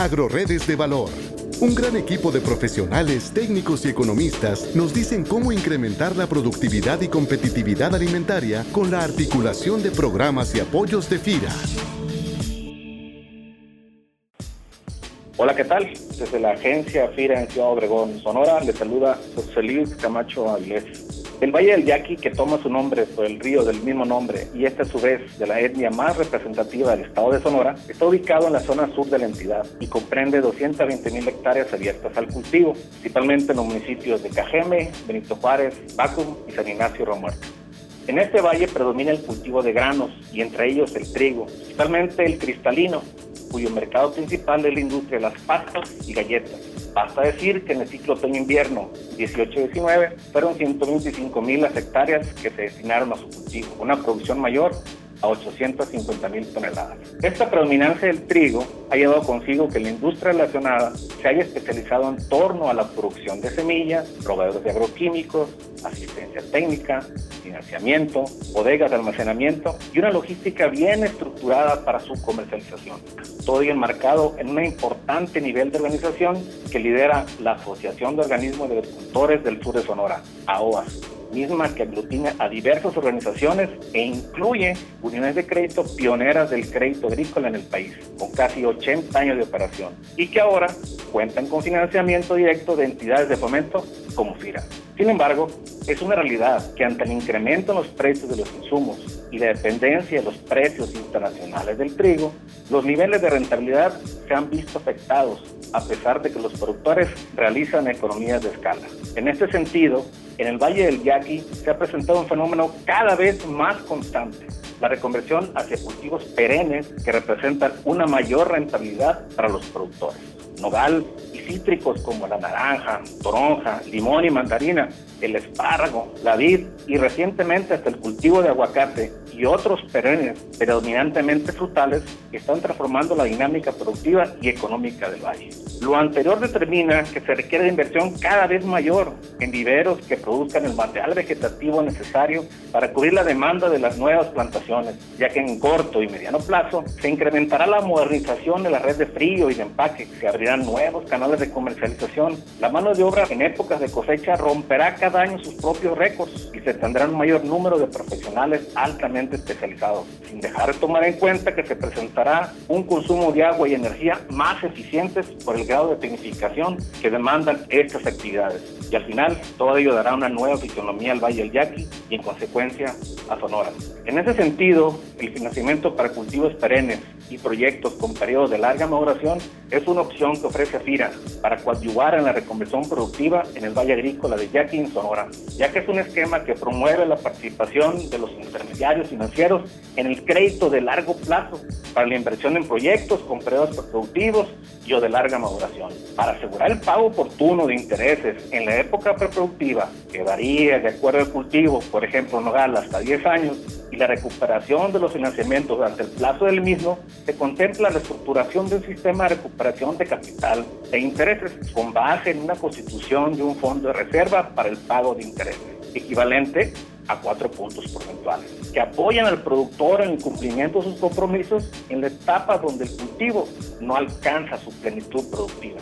Agroredes de Valor. Un gran equipo de profesionales, técnicos y economistas nos dicen cómo incrementar la productividad y competitividad alimentaria con la articulación de programas y apoyos de FIRA. Hola, ¿qué tal? Desde la agencia FIRA en Ciudad Obregón, Sonora, le saluda José Luis Camacho Avilés. El Valle del Yaqui, que toma su nombre por el río del mismo nombre y este a su vez de la etnia más representativa del estado de Sonora, está ubicado en la zona sur de la entidad y comprende 220 mil hectáreas abiertas al cultivo, principalmente en los municipios de Cajeme, Benito Juárez, Bacum y San Ignacio Romuerto. En este valle predomina el cultivo de granos y entre ellos el trigo, principalmente el cristalino, cuyo mercado principal es la industria de las pastas y galletas. Basta decir que en el ciclo otoño-invierno 18-19 fueron 125 mil las hectáreas que se destinaron a su cultivo, una producción mayor a 850 mil toneladas. Esta predominancia del trigo ha llevado consigo que la industria relacionada se haya especializado en torno a la producción de semillas, proveedores de agroquímicos, asistencia técnica, financiamiento, bodegas de almacenamiento y una logística bien estructurada para su comercialización. Todo ello enmarcado en un importante nivel de organización que lidera la Asociación de Organismos de Agricultores del Sur de Sonora, AOAS misma que aglutina a diversas organizaciones e incluye uniones de crédito pioneras del crédito agrícola en el país, con casi 80 años de operación, y que ahora cuentan con financiamiento directo de entidades de fomento como FIRA. Sin embargo, es una realidad que ante el incremento en los precios de los insumos y la dependencia de los precios internacionales del trigo, los niveles de rentabilidad se han visto afectados a pesar de que los productores realizan economías de escala. En este sentido, en el Valle del Yaqui se ha presentado un fenómeno cada vez más constante, la reconversión hacia cultivos perennes que representan una mayor rentabilidad para los productores. Nogal y cítricos como la naranja, toronja, limón y mandarina, el espárrago, la vid y recientemente hasta el cultivo de aguacate y otros perennes predominantemente frutales que están transformando la dinámica productiva y económica del valle. Lo anterior determina que se requiere de inversión cada vez mayor en viveros que produzcan el material vegetativo necesario para cubrir la demanda de las nuevas plantaciones, ya que en corto y mediano plazo se incrementará la modernización de la red de frío y de empaque, se abrirán nuevos canales de comercialización, la mano de obra en épocas de cosecha romperá cada año sus propios récords y se tendrá un mayor número de profesionales altamente especializados, sin dejar de tomar en cuenta que se presentará un consumo de agua y energía más eficientes por el de tecnificación que demandan estas actividades. Y al final, todo ello dará una nueva fisonomía al Valle del Yaqui y en consecuencia a Sonora. En ese sentido, el financiamiento para cultivos perennes y proyectos con periodos de larga maduración es una opción que ofrece FIRA para coadyuvar en la reconversión productiva en el Valle Agrícola de Yaqui en Sonora, ya que es un esquema que promueve la participación de los intermediarios financieros en el crédito de largo plazo para la inversión en proyectos con periodos productivos y o de larga maduración. Para asegurar el pago oportuno de intereses en la época preproductiva, que varía de acuerdo al cultivo, por ejemplo, nogal hasta 10 años, y la recuperación de los financiamientos durante el plazo del mismo, se contempla la estructuración de un sistema de recuperación de capital e intereses con base en una constitución de un fondo de reserva para el pago de intereses, equivalente a cuatro puntos porcentuales, que apoyan al productor en el cumplimiento de sus compromisos en la etapa donde el cultivo no alcanza su plenitud productiva.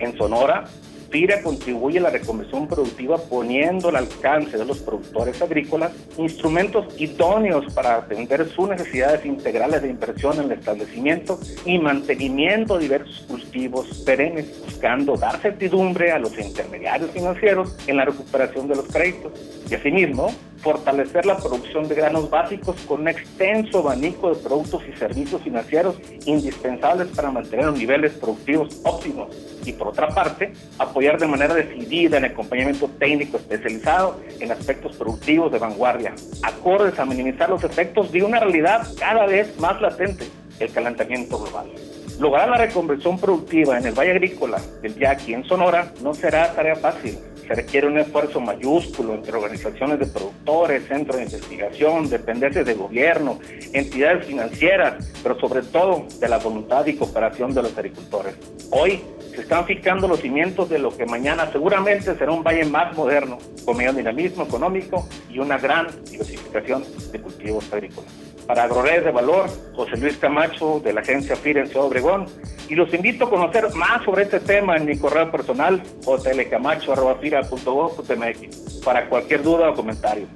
En Sonora, FIRA contribuye a la reconversión productiva poniendo al alcance de los productores agrícolas instrumentos idóneos para atender sus necesidades integrales de inversión en el establecimiento y mantenimiento de diversos cultivos perennes, buscando dar certidumbre a los intermediarios financieros en la recuperación de los créditos. Y asimismo fortalecer la producción de granos básicos con un extenso abanico de productos y servicios financieros indispensables para mantener los niveles productivos óptimos y por otra parte apoyar de manera decidida el acompañamiento técnico especializado en aspectos productivos de vanguardia, acordes a minimizar los efectos de una realidad cada vez más latente, el calentamiento global. Lograr la reconversión productiva en el Valle Agrícola del Yaqui en Sonora no será tarea fácil se requiere un esfuerzo mayúsculo entre organizaciones de productores, centros de investigación, dependencias de gobierno, entidades financieras, pero sobre todo de la voluntad y cooperación de los agricultores. Hoy se están fijando los cimientos de lo que mañana seguramente será un valle más moderno, con mayor dinamismo económico y una gran diversificación de cultivos agrícolas. Para Agroredes de Valor, José Luis Camacho de la agencia FIRA en Ciudad Obregón. Y los invito a conocer más sobre este tema en mi correo personal, jlcamacho.fira.gov.mx, para cualquier duda o comentario.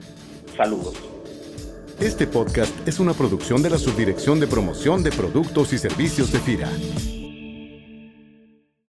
Saludos. Este podcast es una producción de la Subdirección de Promoción de Productos y Servicios de FIRA.